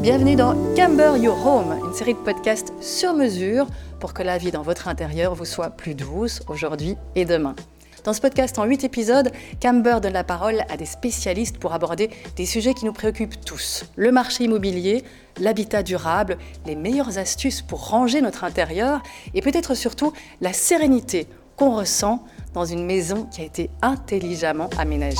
Bienvenue dans Camber Your Home, une série de podcasts sur mesure pour que la vie dans votre intérieur vous soit plus douce aujourd'hui et demain. Dans ce podcast en 8 épisodes, Camber donne la parole à des spécialistes pour aborder des sujets qui nous préoccupent tous. Le marché immobilier, l'habitat durable, les meilleures astuces pour ranger notre intérieur et peut-être surtout la sérénité qu'on ressent dans une maison qui a été intelligemment aménagée.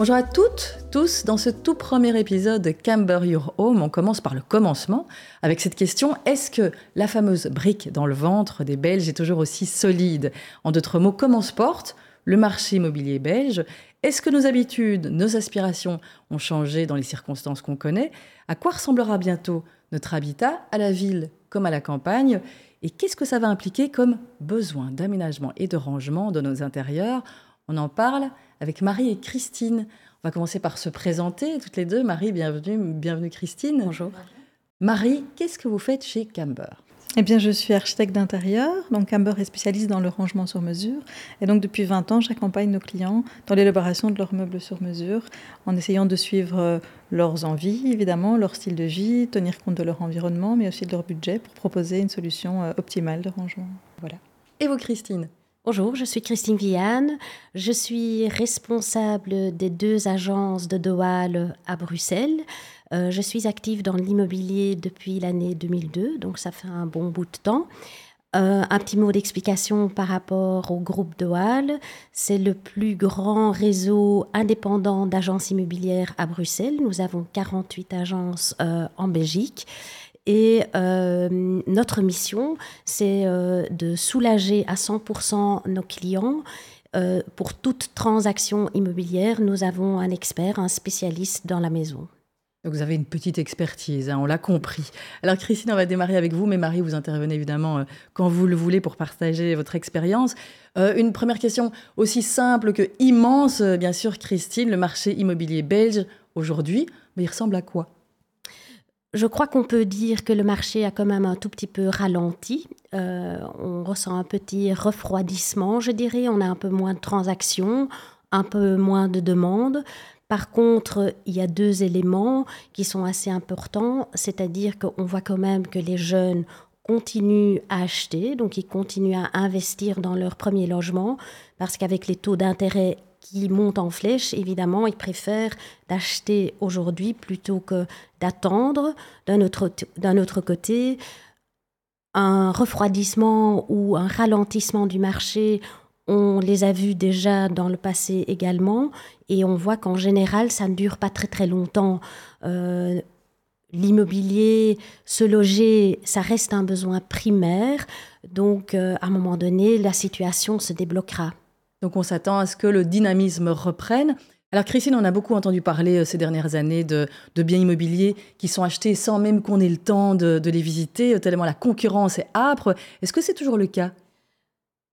Bonjour à toutes, tous. Dans ce tout premier épisode de Camber Your Home, on commence par le commencement avec cette question est-ce que la fameuse brique dans le ventre des Belges est toujours aussi solide? En d'autres mots, comment se porte le marché immobilier belge? Est-ce que nos habitudes, nos aspirations ont changé dans les circonstances qu'on connaît? À quoi ressemblera bientôt notre habitat, à la ville comme à la campagne? Et qu'est-ce que ça va impliquer comme besoin d'aménagement et de rangement de nos intérieurs? On en parle avec Marie et Christine. On va commencer par se présenter toutes les deux. Marie, bienvenue, bienvenue Christine. Bonjour. Marie, qu'est-ce que vous faites chez Camber? Eh bien, je suis architecte d'intérieur, donc Camber est spécialiste dans le rangement sur mesure. Et donc, depuis 20 ans, j'accompagne nos clients dans l'élaboration de leurs meubles sur mesure, en essayant de suivre euh, leurs envies, évidemment, leur style de vie, tenir compte de leur environnement, mais aussi de leur budget pour proposer une solution euh, optimale de rangement. Voilà. Et vous, Christine? Bonjour, je suis Christine Vianne. Je suis responsable des deux agences de Doal à Bruxelles. Euh, je suis active dans l'immobilier depuis l'année 2002, donc ça fait un bon bout de temps. Euh, un petit mot d'explication par rapport au groupe Doal. C'est le plus grand réseau indépendant d'agences immobilières à Bruxelles. Nous avons 48 agences euh, en Belgique. Et euh, notre mission, c'est euh, de soulager à 100% nos clients. Euh, pour toute transaction immobilière, nous avons un expert, un spécialiste dans la maison. Vous avez une petite expertise, hein, on l'a compris. Alors Christine, on va démarrer avec vous, mais Marie, vous intervenez évidemment quand vous le voulez pour partager votre expérience. une première question aussi simple que immense, bien sûr, Christine, le marché immobilier belge aujourd'hui, mais il ressemble à quoi? Je crois qu'on peut dire que le marché a quand même un tout petit peu ralenti. Euh, on ressent un petit refroidissement, je dirais. On a un peu moins de transactions, un peu moins de demandes. Par contre, il y a deux éléments qui sont assez importants, c'est-à-dire qu'on voit quand même que les jeunes continuent à acheter, donc ils continuent à investir dans leur premier logement, parce qu'avec les taux d'intérêt qui montent en flèche, évidemment, ils préfèrent d'acheter aujourd'hui plutôt que d'attendre. D'un autre, autre côté, un refroidissement ou un ralentissement du marché, on les a vus déjà dans le passé également, et on voit qu'en général, ça ne dure pas très très longtemps. Euh, l'immobilier, se loger, ça reste un besoin primaire, donc euh, à un moment donné, la situation se débloquera. Donc on s'attend à ce que le dynamisme reprenne. Alors Christine, on a beaucoup entendu parler euh, ces dernières années de, biens immobiliers qui sont achetés sans même qu'on ait le temps de, les visiter, euh, tellement la concurrence est âpre. Est-ce que c'est toujours le cas?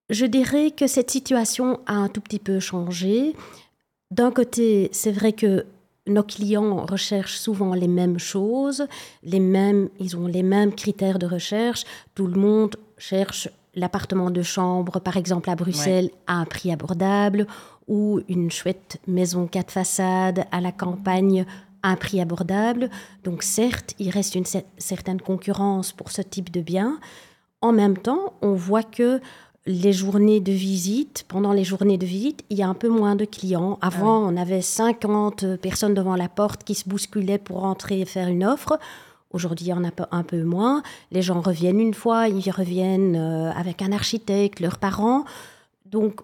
Je dirais que cette situation a un tout petit peu changé. D'un côté, c'est vrai que nos clients recherchent souvent les mêmes choses, les mêmes, ils ont les mêmes critères de recherche. Tout le monde cherche l'appartement de chambre, par exemple à Bruxelles, à un prix abordable, ou une chouette maison quatre façades à la campagne à un prix abordable. Donc certes, il reste une certaine concurrence pour ce type de biens. En même temps, on voit que les journées de visite, pendant les journées de visite, il y a un peu moins de clients. Avant, ah on avait 50 personnes devant la porte qui se bousculaient pour entrer et faire une offre. Aujourd'hui, il y en a un peu moins. Les gens reviennent une fois, ils reviennent euh, avec un architecte, leurs parents. Donc,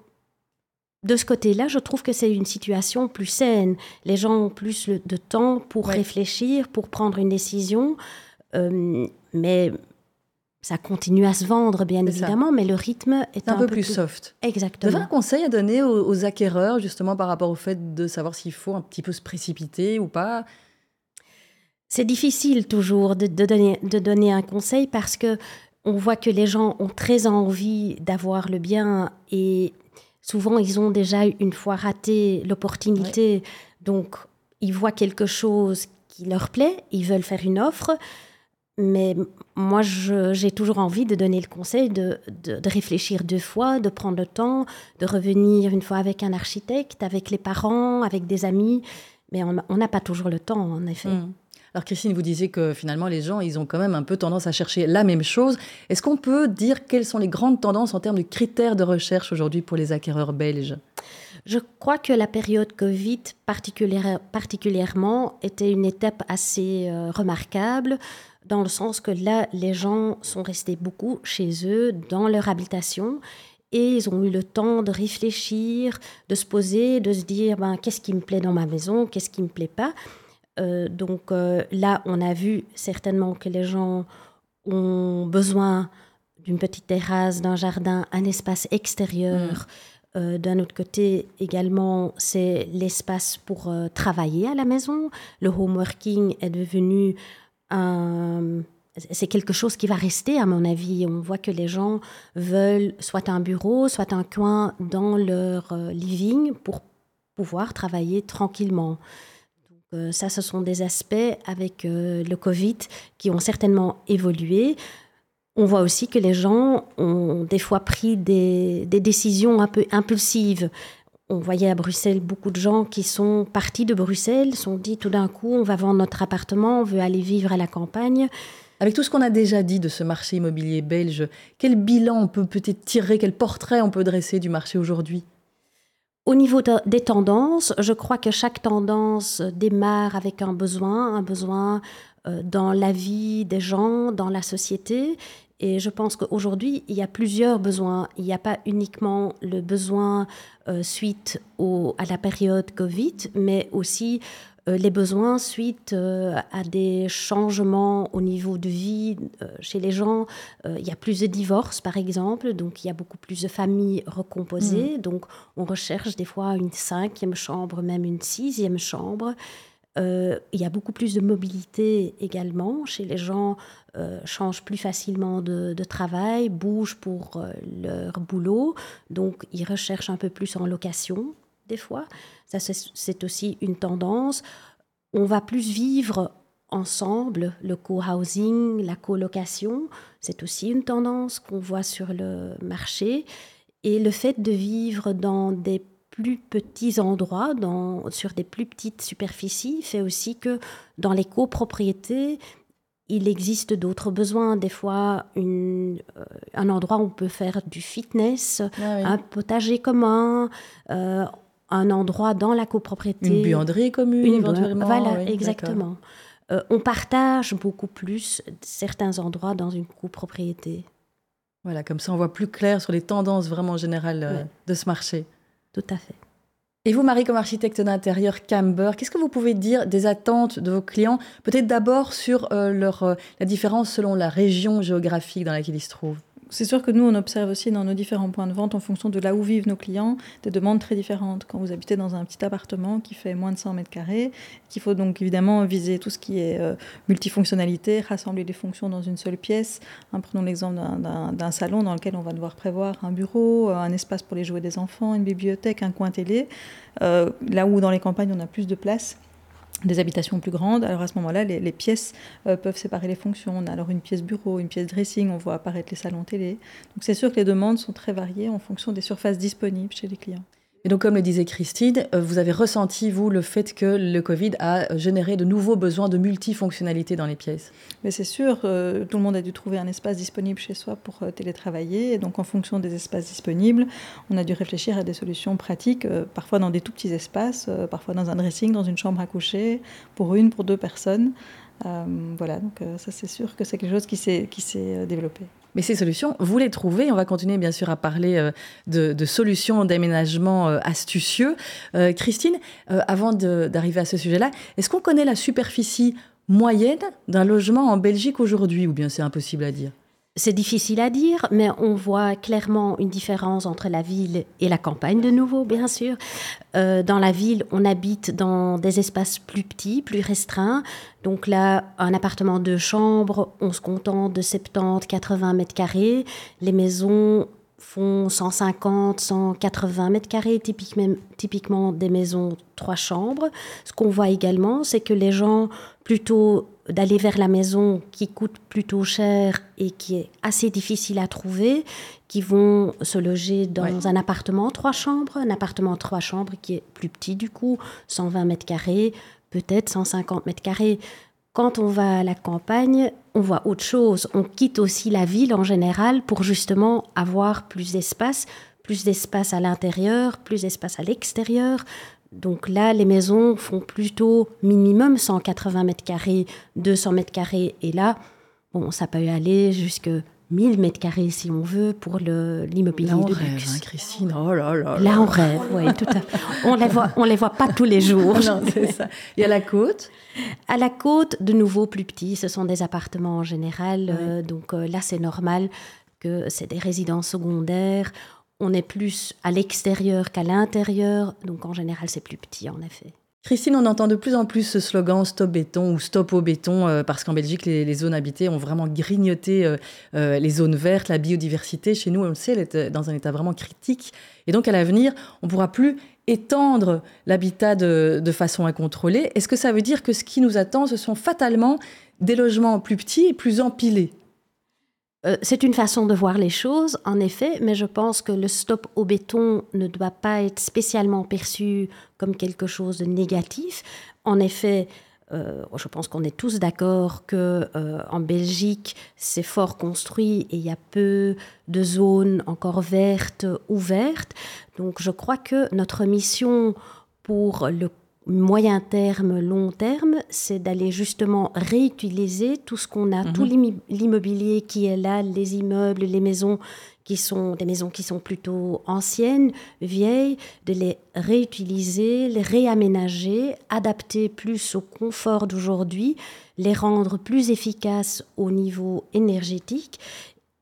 de ce côté-là, je trouve que c'est une situation plus saine. Les gens ont plus de temps pour réfléchir, pour prendre une décision. Euh, mais ça continue à se vendre, bien évidemment, mais le rythme est un, un peu, plus, soft. Exactement. Vous avez un conseil à donner aux, aux acquéreurs, justement, par rapport au fait de savoir s'il faut un petit peu se précipiter ou pas? C'est difficile toujours de, donner, de donner un conseil parce que on voit que les gens ont très envie d'avoir le bien et souvent ils ont déjà une fois raté l'opportunité. Donc ils voient quelque chose qui leur plaît, ils veulent faire une offre. Mais moi, j'ai toujours envie de donner le conseil de, de, réfléchir deux fois, de prendre le temps, de revenir une fois avec un architecte, avec les parents, avec des amis, Mais on n'a pas toujours le temps, en effet. Hmm. Alors Christine, vous disiez que finalement les gens, ils ont quand même un peu tendance à chercher la même chose. Est-ce qu'on peut dire quelles sont les grandes tendances en termes de critères de recherche aujourd'hui pour les acquéreurs belges? Je crois que la période Covid particulièrement était une étape assez euh, remarquable dans le sens que là, les gens sont restés beaucoup chez eux, dans leur habitation, et ils ont eu le temps de réfléchir, de se poser, de se dire ben, qu'est-ce qui me plaît dans ma maison, qu'est-ce qui me plaît pas. Euh, donc euh, là, on a vu certainement que les gens ont besoin d'une petite terrasse, d'un jardin, un espace extérieur. Mm. Euh, d'un autre côté, également, c'est l'espace pour travailler à la maison. Le home working est devenu un, c'est quelque chose qui va rester, à mon avis. On voit que les gens veulent soit un bureau, soit un coin dans leur living pour pouvoir travailler tranquillement. Euh, ça, ce sont des aspects avec euh, le Covid qui ont certainement évolué. On voit aussi que les gens ont des fois pris des, décisions un peu impulsives. On voyait à Bruxelles beaucoup de gens qui sont partis de Bruxelles, sont dit tout d'un coup, on va vendre notre appartement, on veut aller vivre à la campagne. Avec tout ce qu'on a déjà dit de ce marché immobilier belge, quel bilan on peut peut-être tirer, quel portrait on peut dresser du marché aujourd'hui? Au niveau des tendances, je crois que chaque tendance démarre avec un besoin, un besoin euh, dans la vie des gens, dans la société. Et je pense qu'aujourd'hui, il y a plusieurs besoins. Il n'y a pas uniquement le besoin euh, suite à la période Covid, mais aussi les besoins suite euh, à des changements au niveau de vie euh, chez les gens. il y a plus de divorces, par exemple, donc il y a beaucoup plus de familles recomposées. Mm. Donc on recherche des fois une cinquième chambre, même une sixième chambre. il y a beaucoup plus de mobilité également chez les gens, changent plus facilement de, de travail, bougent pour leur boulot, donc ils recherchent un peu plus en location des fois. Ça, c'est aussi une tendance. On va plus vivre ensemble, le co-housing, la colocation, c'est aussi une tendance qu'on voit sur le marché. Et le fait de vivre dans des plus petits endroits, dans, sur des plus petites superficies, fait aussi que dans les copropriétés, il existe d'autres besoins. Des fois, une, euh, un endroit où on peut faire du fitness, ah un potager commun. Euh, un endroit dans la copropriété. Une buanderie commune, éventuellement. Voilà, exactement. Euh, on partage beaucoup plus certains endroits dans une copropriété. Voilà, comme ça on voit plus clair sur les tendances vraiment générales euh, de ce marché. Tout à fait. Et vous, Marie, comme architecte d'intérieur Camber, qu'est-ce que vous pouvez dire des attentes de vos clients Peut-être d'abord sur euh, leur, la différence selon la région géographique dans laquelle ils se trouvent? C'est sûr que nous, on observe aussi dans nos différents points de vente, en fonction de là où vivent nos clients, des demandes très différentes. Quand vous habitez dans un petit appartement qui fait moins de 100 mètres carrés, qu'il faut donc évidemment viser tout ce qui est euh, multifonctionnalité, rassembler des fonctions dans une seule pièce. Hein, prenons l'exemple d'un salon dans lequel on va devoir prévoir un bureau, euh, un espace pour les jouets des enfants, une bibliothèque, un coin télé. Euh, là où dans les campagnes, on a plus de place des habitations plus grandes. Alors à ce moment-là, les, pièces euh, peuvent séparer les fonctions. On a alors une pièce bureau, une pièce dressing, on voit apparaître les salons télé. Donc c'est sûr que les demandes sont très variées en fonction des surfaces disponibles chez les clients. Et donc, comme le disait Christine, euh, vous avez ressenti, vous, le fait que le Covid a généré de nouveaux besoins de multifonctionnalité dans les pièces? Mais c'est sûr, euh, tout le monde a dû trouver un espace disponible chez soi pour euh, télétravailler. Et donc, en fonction des espaces disponibles, on a dû réfléchir à des solutions pratiques, parfois dans des tout petits espaces, parfois dans un dressing, dans une chambre à coucher, pour une, pour deux personnes. Voilà, donc ça, c'est sûr que c'est quelque chose qui s'est développé. Mais ces solutions, vous les trouvez. On va continuer bien sûr à parler euh, de, solutions d'aménagement euh, astucieux. Euh, Christine, avant d'arriver à ce sujet-là, est-ce qu'on connaît la superficie moyenne d'un logement en Belgique aujourd'hui ou bien c'est impossible à dire? C'est difficile à dire, mais on voit clairement une différence entre la ville et la campagne de nouveau, bien sûr. Euh, dans la ville, on habite dans des espaces plus petits, plus restreints. Donc là, un appartement de chambre, on se contente de 70, 80 mètres carrés. Les maisons font 150, 180 mètres carrés, typiquement, typiquement des maisons trois chambres. Ce qu'on voit également, c'est que les gens plutôt d'aller vers la maison qui coûte plutôt cher et qui est assez difficile à trouver, qui vont se loger dans un appartement trois chambres, un appartement trois chambres qui est plus petit du coup, 120 mètres carrés, peut-être 150 mètres carrés. Quand on va à la campagne, on voit autre chose. On quitte aussi la ville en général pour justement avoir plus d'espace, plus d'espace à l'intérieur, plus d'espace à l'extérieur. Donc là, les maisons font plutôt minimum 180 mètres carrés, 200 mètres carrés. Et là, bon, ça peut aller jusque 1000 mètres carrés si on veut pour l'immobilier de rêve, luxe. Hein, Christine, oh là là. Là, on rêve, oui, tout à fait. On les voit, on les voit pas tous les jours. non, c'est ça. Et à la côte À la côte, de nouveau plus petits. Ce sont des appartements en général. Euh, donc euh, là, c'est normal que c'est des résidences secondaires on est plus à l'extérieur qu'à l'intérieur, donc en général c'est plus petit en effet. Christine, on entend de plus en plus ce slogan Stop béton ou Stop au béton, euh, parce qu'en Belgique, les, zones habitées ont vraiment grignoté euh, euh, les zones vertes, la biodiversité. Chez nous, on le sait, elle est dans un état vraiment critique. Et donc, à l'avenir, on ne pourra plus étendre l'habitat de, de, façon incontrôlée. Est-ce que ça veut dire que ce qui nous attend, ce sont fatalement des logements plus petits et plus empilés? Euh, c'est une façon de voir les choses, en effet, mais je pense que le stop au béton ne doit pas être spécialement perçu comme quelque chose de négatif. En effet, euh, je pense qu'on est tous d'accord que euh, en Belgique, c'est fort construit et il y a peu de zones encore vertes ouvertes. Donc, je crois que notre mission pour le moyen terme, long terme, c'est d'aller justement réutiliser tout ce qu'on a, tout mhm. l'immobilier qui est là, les immeubles, les maisons qui sont des maisons qui sont plutôt anciennes, vieilles, de les réutiliser, les réaménager, adapter plus au confort d'aujourd'hui, les rendre plus efficaces au niveau énergétique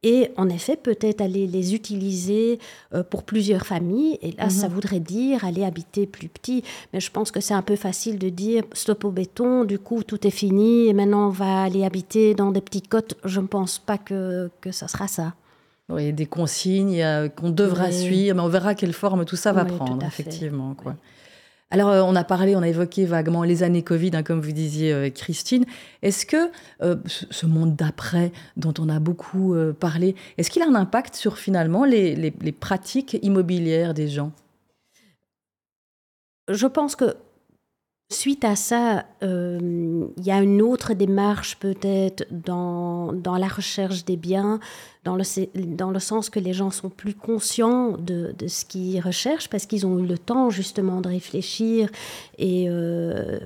et en effet peut-être aller les utiliser euh, pour plusieurs familles. Et là, ça mhm. voudrait dire aller habiter plus petit. Mais je pense que c'est un peu facile de dire stop au béton, du coup tout est fini et maintenant on va aller habiter dans des petites côtes. Je ne pense pas que, que ça sera ça. Oui, des consignes qu'on devra suivre, mais on verra quelle forme tout ça va prendre, effectivement. Quoi. Alors, euh, on a parlé, on a évoqué vaguement les années Covid, hein, comme vous disiez, euh, Christine. Est-ce que euh, ce monde d'après, dont on a beaucoup parlé, est-ce qu'il a un impact sur finalement les pratiques immobilières des gens? Je pense que Suite à ça, euh, il y a une autre démarche peut-être dans, dans, la recherche des biens, dans le, dans le sens que les gens sont plus conscients de, de ce qu'ils recherchent parce qu'ils ont eu le temps justement de réfléchir et euh,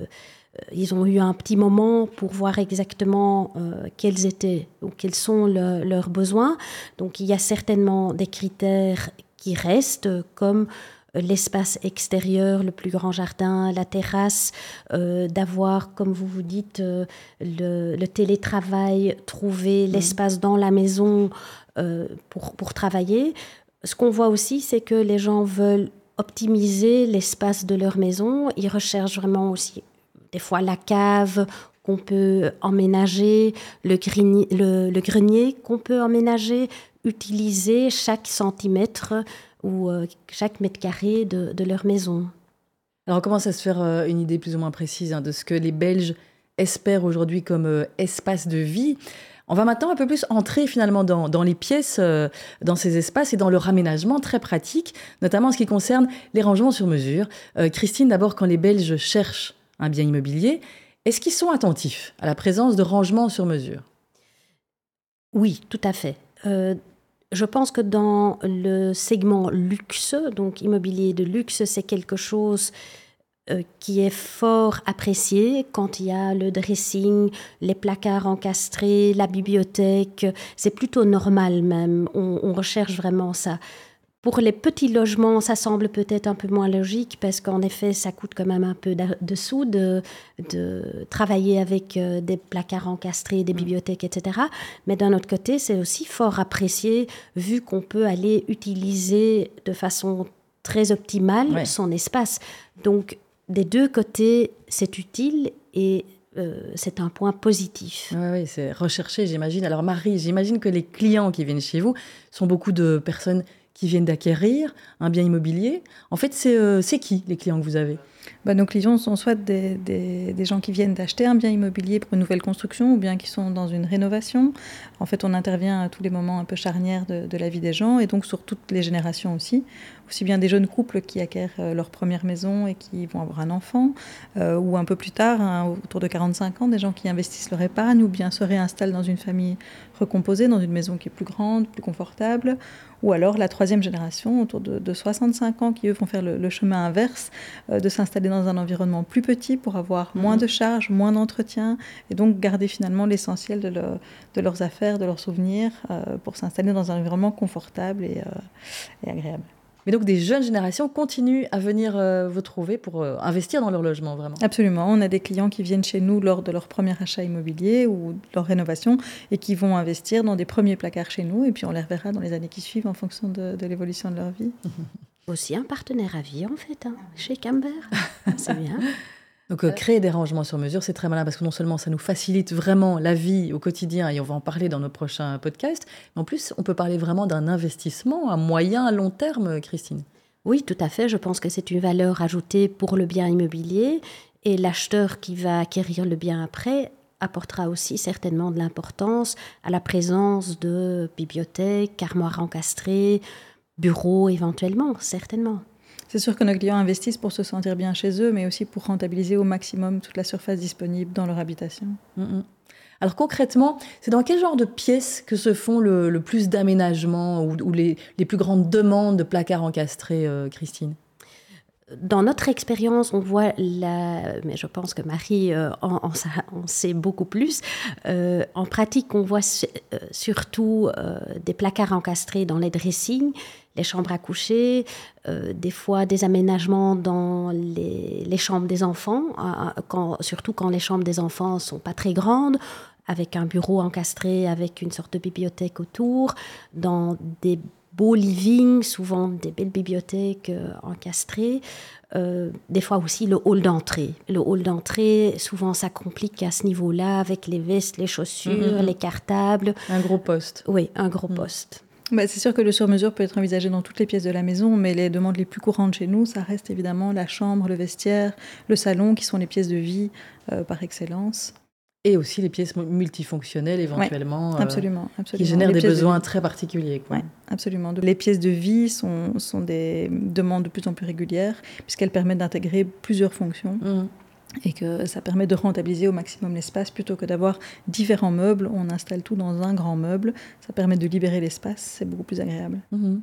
ils ont eu un petit moment pour voir exactement euh, quels étaient ou quels sont leurs besoins. Donc il y a certainement des critères qui restent comme l'espace extérieur, le plus grand jardin, la terrasse, euh, d'avoir, comme vous vous dites, euh, le, télétravail, trouver mmh. l'espace dans la maison euh, pour, pour travailler. Ce qu'on voit aussi, c'est que les gens veulent optimiser l'espace de leur maison. Ils recherchent vraiment aussi des fois la cave qu'on peut emménager, le, le grenier qu'on peut emménager, utiliser chaque centimètre ou euh, chaque mètre carré de, leur maison. Alors on commence à se faire euh, une idée plus ou moins précise hein, de ce que les Belges espèrent aujourd'hui comme euh, espace de vie? On va maintenant un peu plus entrer finalement dans, les pièces, dans ces espaces et dans leur aménagement très pratique, notamment en ce qui concerne les rangements sur mesure. Christine, d'abord, quand les Belges cherchent un bien immobilier, est-ce qu'ils sont attentifs à la présence de rangements sur mesure? Oui, tout à fait je pense que dans le segment luxe, donc immobilier de luxe, c'est quelque chose euh, qui est fort apprécié quand il y a le dressing, les placards encastrés, la bibliothèque. C'est plutôt normal même. on recherche vraiment ça. Pour les petits logements, ça semble peut-être un peu moins logique parce qu'en effet, ça coûte quand même un peu de sous de, travailler avec euh, des placards encastrés, des mm. bibliothèques, etc. Mais d'un autre côté, c'est aussi fort apprécié vu qu'on peut aller utiliser de façon très optimale son espace. Donc, des deux côtés, c'est utile et euh, c'est un point positif. Oui, c'est recherché, j'imagine. Alors Marie, j'imagine que les clients qui viennent chez vous sont beaucoup de personnes qui viennent d'acquérir un bien immobilier. En fait, c'est qui les clients que vous avez? Bah, nos clients sont soit des, des, gens qui viennent d'acheter un bien immobilier pour une nouvelle construction ou bien qui sont dans une rénovation. En fait, on intervient à tous les moments un peu charnières de, la vie des gens et donc sur toutes les générations aussi aussi bien des jeunes couples qui acquièrent euh, leur première maison et qui vont avoir un enfant, euh, ou un peu plus tard, hein, autour de 45 ans, des gens qui investissent leur épargne ou bien se réinstallent dans une famille recomposée, dans une maison qui est plus grande, plus confortable, ou alors la troisième génération, autour de, 65 ans, qui eux vont faire le, chemin inverse, euh, de s'installer dans un environnement plus petit pour avoir moins mhm. de charges, moins d'entretien, et donc garder finalement l'essentiel de, de, leurs affaires, de leurs souvenirs, pour s'installer dans un environnement confortable et agréable. Mais donc des jeunes générations continuent à venir euh, vous trouver pour euh, investir dans leur logement, vraiment? Absolument. On a des clients qui viennent chez nous lors de leur premier achat immobilier ou de leur rénovation et qui vont investir dans des premiers placards chez nous. Et puis on les reverra dans les années qui suivent en fonction de, l'évolution de leur vie. Aussi un partenaire à vie, en fait, hein, chez Camber. C'est bien. Donc euh, créer des rangements sur mesure, c'est très malin parce que non seulement ça nous facilite vraiment la vie au quotidien et on va en parler dans nos prochains podcasts, mais en plus on peut parler vraiment d'un investissement à moyen, à long terme, Christine. Oui, tout à fait. Je pense que c'est une valeur ajoutée pour le bien immobilier et l'acheteur qui va acquérir le bien après apportera aussi certainement de l'importance à la présence de bibliothèques, armoires encastrées, bureaux éventuellement, certainement. C'est sûr que nos clients investissent pour se sentir bien chez eux, mais aussi pour rentabiliser au maximum toute la surface disponible dans leur habitation. Mm, mm. Alors concrètement, c'est dans quel genre de pièces que se font le, plus d'aménagements ou, les, plus grandes demandes de placards encastrés, euh, Christine? Dans notre expérience, on voit la, mais je pense que Marie euh, en, sait beaucoup plus. Euh, en pratique, on voit surtout des placards encastrés dans les dressings, les chambres à coucher, euh, des fois des aménagements dans les, chambres des enfants, euh, quand, surtout quand les chambres des enfants sont pas très grandes, avec un bureau encastré, avec une sorte de bibliothèque autour, dans des beaux livings, souvent des belles bibliothèques euh, encastrées. des fois aussi le hall d'entrée. Le hall d'entrée, souvent ça complique à ce niveau-là avec les vestes, les chaussures, mhm. les cartables. Un gros poste. Oui, un gros mhm. poste. Bah, c'est sûr que le sur-mesure peut être envisagé dans toutes les pièces de la maison, mais les demandes les plus courantes chez nous, ça reste évidemment la chambre, le vestiaire, le salon, qui sont les pièces de vie euh, par excellence. Et aussi les pièces multifonctionnelles éventuellement, euh, absolument, qui génèrent des besoins très particuliers. Oui, absolument. Les pièces de vie sont, sont, des demandes de plus en plus régulières, puisqu'elles permettent d'intégrer plusieurs fonctions. Mmh et que ça permet de rentabiliser au maximum l'espace plutôt que d'avoir différents meubles. On installe tout dans un grand meuble. Ça permet de libérer l'espace. C'est beaucoup plus agréable. Mhm.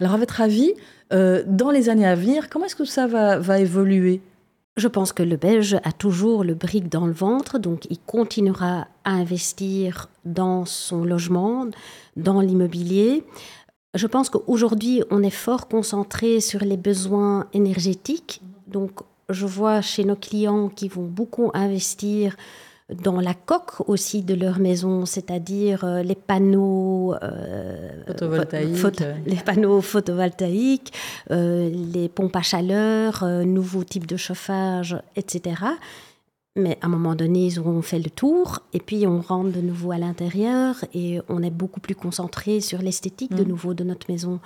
Alors, à votre avis, euh, dans les années à venir, comment est-ce que ça va, va évoluer? Je pense que le Belge a toujours le brick dans le ventre, donc il continuera à investir dans son logement, dans l'immobilier. Je pense qu'aujourd'hui, on est fort concentré sur les besoins énergétiques. Donc, je vois chez nos clients qui vont beaucoup investir dans la coque aussi de leur maison, c'est-à-dire euh, les panneaux euh, photovoltaïques, les panneaux photovoltaïques, euh, les pompes à chaleur, nouveaux types de chauffage, etc. Mais à un moment donné, ils auront fait le tour et puis on rentre de nouveau à l'intérieur et on est beaucoup plus concentré sur l'esthétique de mm. nouveau de notre maison.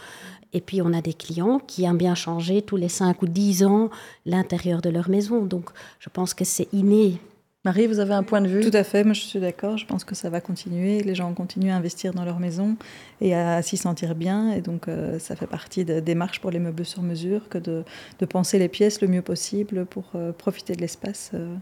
Et puis on a des clients qui aiment bien changer tous les 5 ou 10 ans l'intérieur de leur maison. Donc je pense que c'est inné. Marie, vous avez un point de vue? Tout à fait, moi je suis d'accord. Je pense que ça va continuer. Les gens continuent à investir dans leur maison et à, s'y sentir bien. Et donc euh, ça fait partie des démarches pour les meubles sur mesure que de, penser les pièces le mieux possible pour euh, profiter de l'espace. Euh,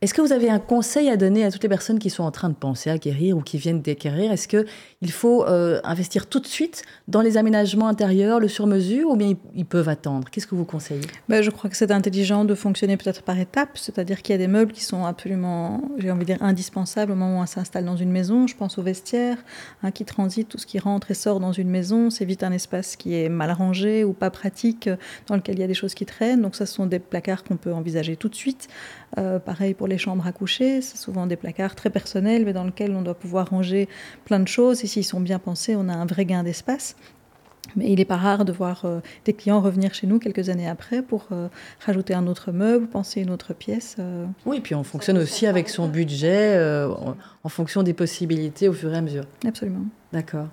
est-ce que vous avez un conseil à donner à toutes les personnes qui sont en train de penser à acquérir ou qui viennent d'acquérir? Est-ce qu'il faut euh, investir tout de suite dans les aménagements intérieurs, le sur-mesure, ou bien ils, peuvent attendre? Qu'est-ce que vous conseillez? Ben, Je crois que c'est intelligent de fonctionner peut-être par étapes, c'est-à-dire qu'il y a des meubles qui sont absolument, j'ai envie de dire, indispensables au moment où on s'installe dans une maison. Je pense aux vestiaires hein, qui transitent, tout ce qui rentre et sort dans une maison. C'est vite un espace qui est mal rangé ou pas pratique, dans lequel il y a des choses qui traînent. Donc ça, ce sont des placards qu'on peut envisager tout de suite. Euh, pareil pour les chambres à coucher, c'est souvent des placards très personnels, mais dans lesquels on doit pouvoir ranger plein de choses. Et s'ils sont bien pensés, on a un vrai gain d'espace. Mais il n'est pas rare de voir euh, des clients revenir chez nous quelques années après pour euh, rajouter un autre meuble, penser une autre pièce. Oui, puis on fonctionne aussi avec son budget en fonction des possibilités au fur et à mesure. Absolument. D'accord.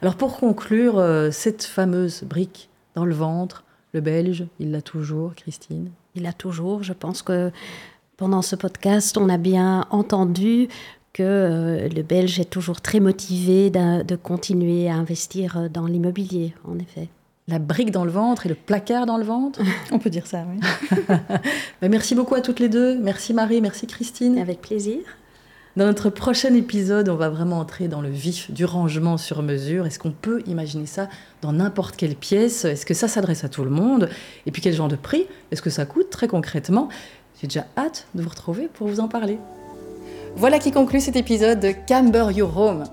Alors pour conclure, euh, cette fameuse brique dans le ventre, le belge, il l'a toujours, Christine? Il l'a toujours. Je pense que pendant ce podcast, on a bien entendu que euh, le belge est toujours très motivé de continuer à investir dans l'immobilier, en effet la brique dans le ventre et le placard dans le ventre On peut dire ça, oui. Ben, merci beaucoup à toutes les deux. Merci Marie, merci Christine. Avec plaisir. Dans notre prochain épisode, on va vraiment entrer dans le vif du rangement sur mesure. Est-ce qu'on peut imaginer ça dans n'importe quelle pièce? Est-ce que ça s'adresse à tout le monde? Et puis quel genre de prix? Est-ce que ça coûte? Très concrètement J'ai déjà hâte de vous retrouver pour vous en parler. Voilà qui conclut cet épisode de Camber Your Home.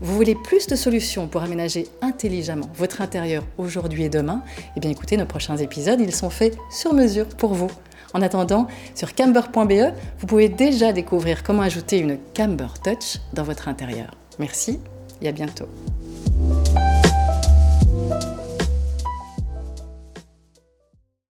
Vous voulez plus de solutions pour aménager intelligemment votre intérieur aujourd'hui et demain? Eh bien écoutez, nos prochains épisodes, ils sont faits sur mesure pour vous. En attendant, sur camber.be, vous pouvez déjà découvrir comment ajouter une Camber Touch dans votre intérieur. Merci et à bientôt.